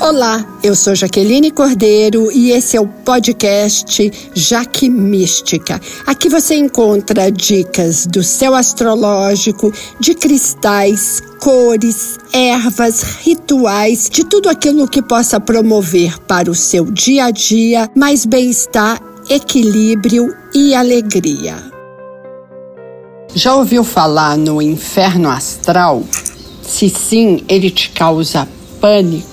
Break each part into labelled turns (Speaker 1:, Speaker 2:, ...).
Speaker 1: Olá, eu sou Jaqueline Cordeiro e esse é o podcast Jaque Mística. Aqui você encontra dicas do céu astrológico, de cristais, cores, ervas, rituais, de tudo aquilo que possa promover para o seu dia a dia mais bem-estar, equilíbrio e alegria. Já ouviu falar no inferno astral? Se sim, ele te causa pânico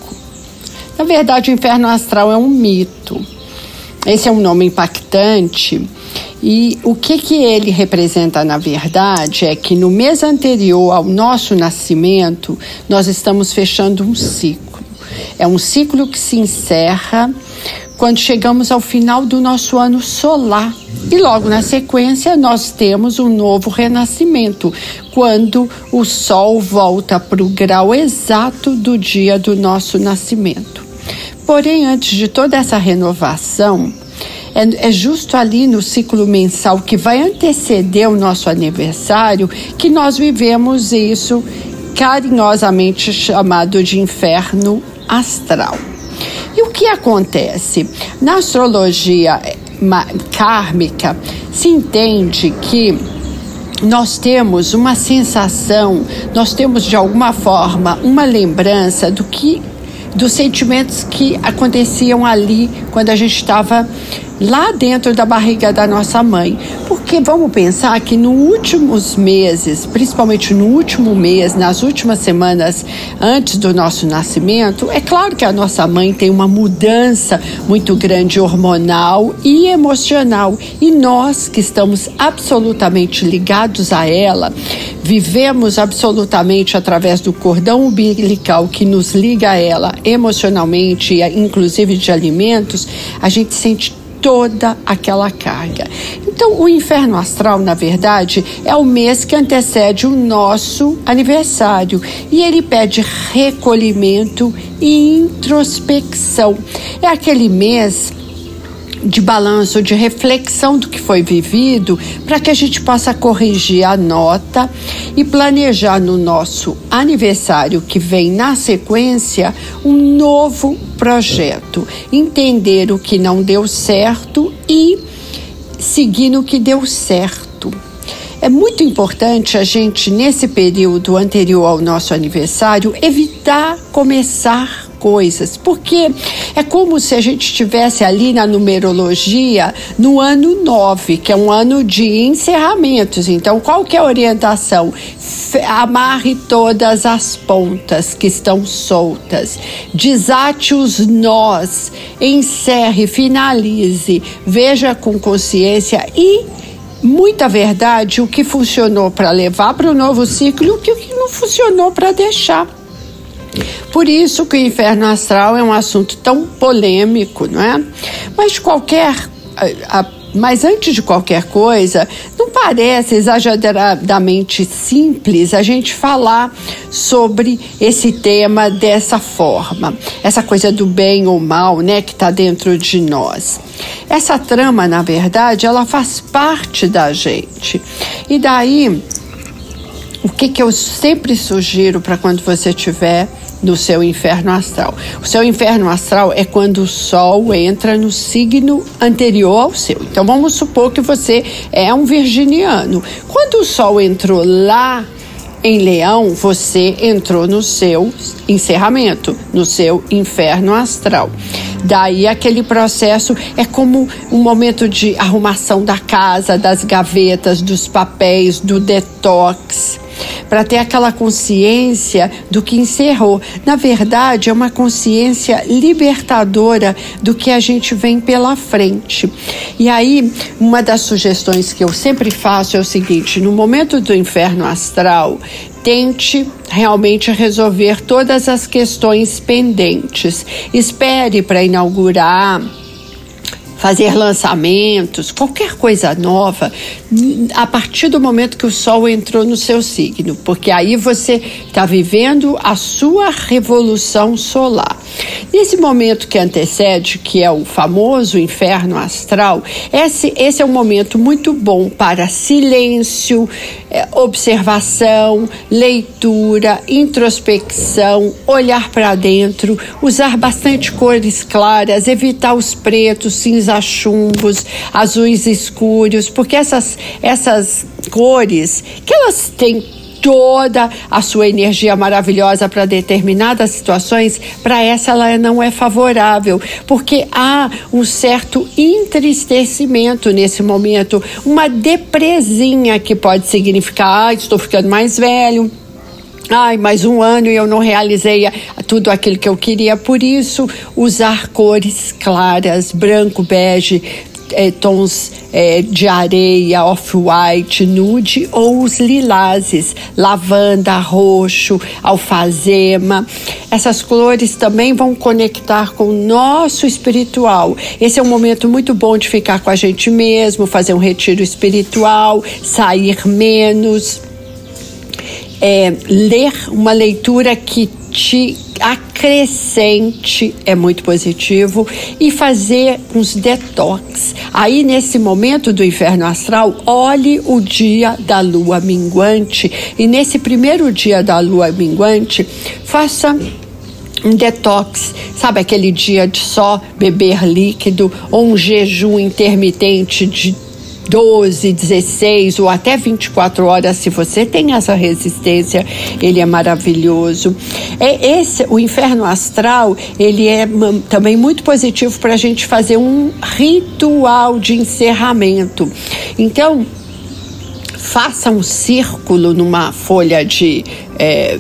Speaker 1: na verdade, o inferno astral é um mito. Esse é um nome impactante. E o que, que ele representa, na verdade, é que no mês anterior ao nosso nascimento, nós estamos fechando um ciclo. É um ciclo que se encerra quando chegamos ao final do nosso ano solar. E logo na sequência, nós temos um novo renascimento, quando o Sol volta para o grau exato do dia do nosso nascimento. Porém, antes de toda essa renovação, é, é, justo ali no ciclo mensal que vai anteceder o nosso aniversário que nós vivemos isso carinhosamente chamado de inferno astral. E o que acontece? Na astrologia eh, kármica, se entende que nós temos uma sensação, nós temos de alguma forma uma lembrança do que dos sentimentos que aconteciam ali quando a gente estava lá dentro da barriga da nossa mãe. Porque vamos pensar que nos últimos meses, principalmente no último mês, nas últimas semanas antes do nosso nascimento, é claro que a nossa mãe tem uma mudança muito grande hormonal e emocional. E nós que estamos absolutamente ligados a ela, vivemos absolutamente através do cordão umbilical que nos liga a ela emocionalmente, inclusive de alimentos, a gente sente toda aquela carga. Então, o inferno astral, na verdade, é o mês que antecede o nosso aniversário e ele pede recolhimento e introspecção. É aquele mês de balanço, de reflexão do que foi vivido, para que a gente possa corrigir a nota e planejar no nosso aniversário que vem na sequência um novo projeto, entender o que não deu certo e seguir no que deu certo. É muito importante a gente, nesse período anterior ao nosso aniversário, evitar começar coisas, porque é como se a gente estivesse ali na numerologia no ano 9, que é um ano de encerramentos. Então, qual que é a orientação? Amarre todas as pontas que estão soltas, desate os nós, encerre, finalize, veja com consciência e muita verdade o que funcionou para levar para o novo ciclo e o que não funcionou para deixar. Por isso que o inferno astral é um assunto tão polêmico, não é? Mas qualquer. A, a, mas antes de qualquer coisa, não parece exageradamente simples a gente falar sobre esse tema dessa forma, essa coisa do bem ou mal, né, que está dentro de nós. Essa trama, na verdade, ela faz parte da gente. E daí, o que, que eu sempre sugiro para quando você tiver no seu inferno astral. O seu inferno astral é quando o Sol entra no signo anterior ao seu. Então vamos supor que você é um virginiano. Quando o Sol entrou lá em Leão, você entrou no seu encerramento, no seu inferno astral. Daí aquele processo é como um momento de arrumação da casa, das gavetas, dos papéis, do detox para ter aquela consciência do que encerrou. Na verdade, é uma consciência libertadora do que a gente vem pela frente. E aí, uma das sugestões que eu sempre faço é o seguinte: no momento do inferno astral, tente realmente resolver todas as questões pendentes. Espere para inaugurar fazer lançamentos, qualquer coisa nova, a partir do momento que o Sol entrou no seu signo, porque aí você está vivendo a sua revolução solar. Nesse momento que antecede, que é o famoso inferno astral, esse, esse é um momento muito bom para silêncio, é, observação, leitura, introspecção, olhar para dentro, usar bastante cores claras, evitar os pretos, cinza chumbos, azuis escuros, porque essas, essas cores que elas têm toda a sua energia maravilhosa para determinadas situações, para essa ela não é favorável, porque há um certo entristecimento nesse momento, uma depresinha que pode significar, ah, estou ficando mais velho, Ai, mais um ano e eu não realizei tudo aquilo que eu queria. Por isso, usar cores claras, branco, bege, é, tons é, de areia, off-white, nude ou os lilazes, lavanda, roxo, alfazema. Essas cores também vão conectar com o nosso espiritual. Esse é um momento muito bom de ficar com a gente mesmo, fazer um retiro espiritual, sair menos. É, ler uma leitura que te acrescente é muito positivo e fazer uns detox. Aí nesse momento do inferno astral, olhe o dia da lua minguante e nesse primeiro dia da lua minguante, faça um detox, sabe aquele dia de só beber líquido ou um jejum intermitente de 12, 16 ou até 24 horas, se você tem essa resistência, ele é maravilhoso. É esse, o inferno astral, ele é também muito positivo para a gente fazer um ritual de encerramento. Então, faça um círculo numa folha de é,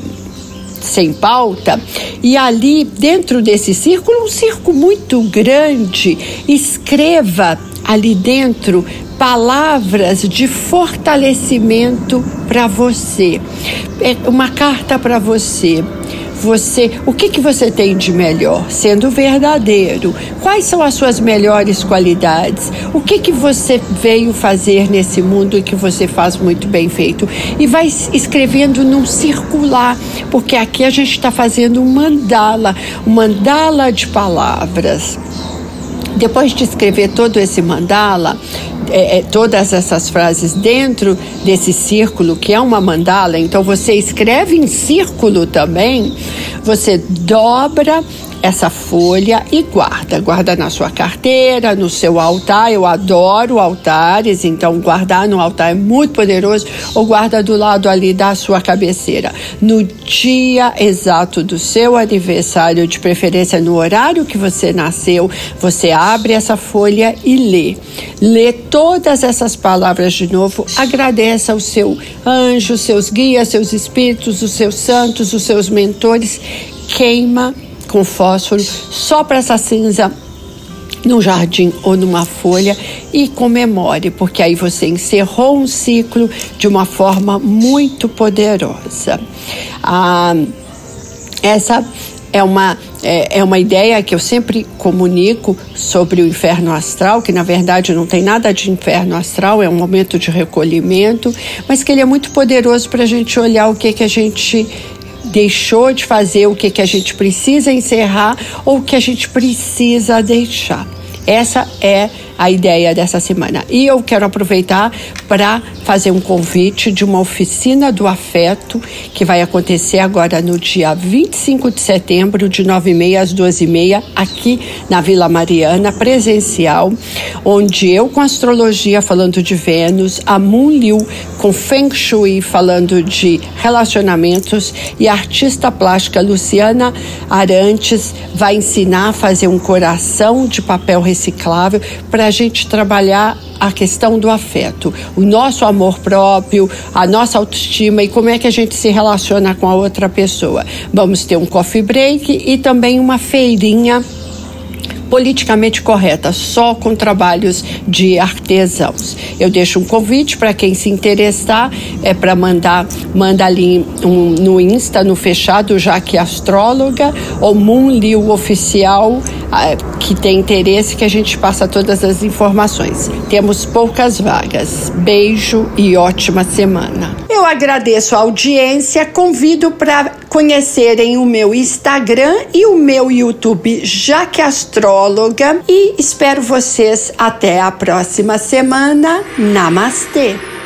Speaker 1: sem pauta, e ali dentro desse círculo, um círculo muito grande, escreva ali dentro palavras de fortalecimento para você. É uma carta para você. Você, o que que você tem de melhor? Sendo verdadeiro. Quais são as suas melhores qualidades? O que que você veio fazer nesse mundo e que você faz muito bem feito? E vai escrevendo num circular, porque aqui a gente está fazendo um mandala, um mandala de palavras. Depois de escrever todo esse mandala, é, é, todas essas frases dentro desse círculo, que é uma mandala, então você escreve em círculo também, você dobra essa folha e guarda. Guarda na sua carteira, no seu altar. Eu adoro altares, então guardar no altar é muito poderoso. Ou guarda do lado ali da sua cabeceira. No dia exato do seu aniversário, de preferência no horário que você nasceu, você abre essa folha e lê. Lê todas essas palavras de novo. Agradeça ao seu anjo, seus guias, seus espíritos, os seus santos, os seus mentores. Queima com fósforo, sopra essa cinza num jardim ou numa folha e comemore, porque aí você encerrou um ciclo de uma forma muito poderosa. Ah, essa é uma, é, é, uma ideia que eu sempre comunico sobre o inferno astral, que na verdade não tem nada de inferno astral, é um momento de recolhimento, mas que ele é muito poderoso para a gente olhar o que, que a gente deixou de fazer, o que, que a gente precisa encerrar ou o que a gente precisa deixar. Essa é a ideia dessa semana. E eu quero aproveitar para fazer um convite de uma oficina do afeto que vai acontecer agora no dia 25 de setembro, de 9h30 às 12h30, aqui na Vila Mariana, presencial, onde eu com astrologia falando de Vênus, a Moon Liu com Feng Shui falando de relacionamentos e a artista plástica Luciana Arantes vai ensinar a fazer um coração de papel reciclável para a gente trabalhar a questão do afeto, o nosso amor próprio, a nossa autoestima e como é que a gente se relaciona com a outra pessoa. Vamos ter um coffee break e também uma feirinha politicamente correta, só com trabalhos de artesãos. Eu deixo um convite para quem se interessar, é para mandar, manda ali um, no Insta, no fechado, já que astróloga, ou Moon Liu Oficial, ah, que tem interesse, que a gente passa todas as informações. Temos poucas vagas. Beijo e ótima semana. Eu agradeço a audiência, convido para conhecerem o meu Instagram e o meu YouTube Jaque Astróloga e espero vocês até a próxima semana. Namastê!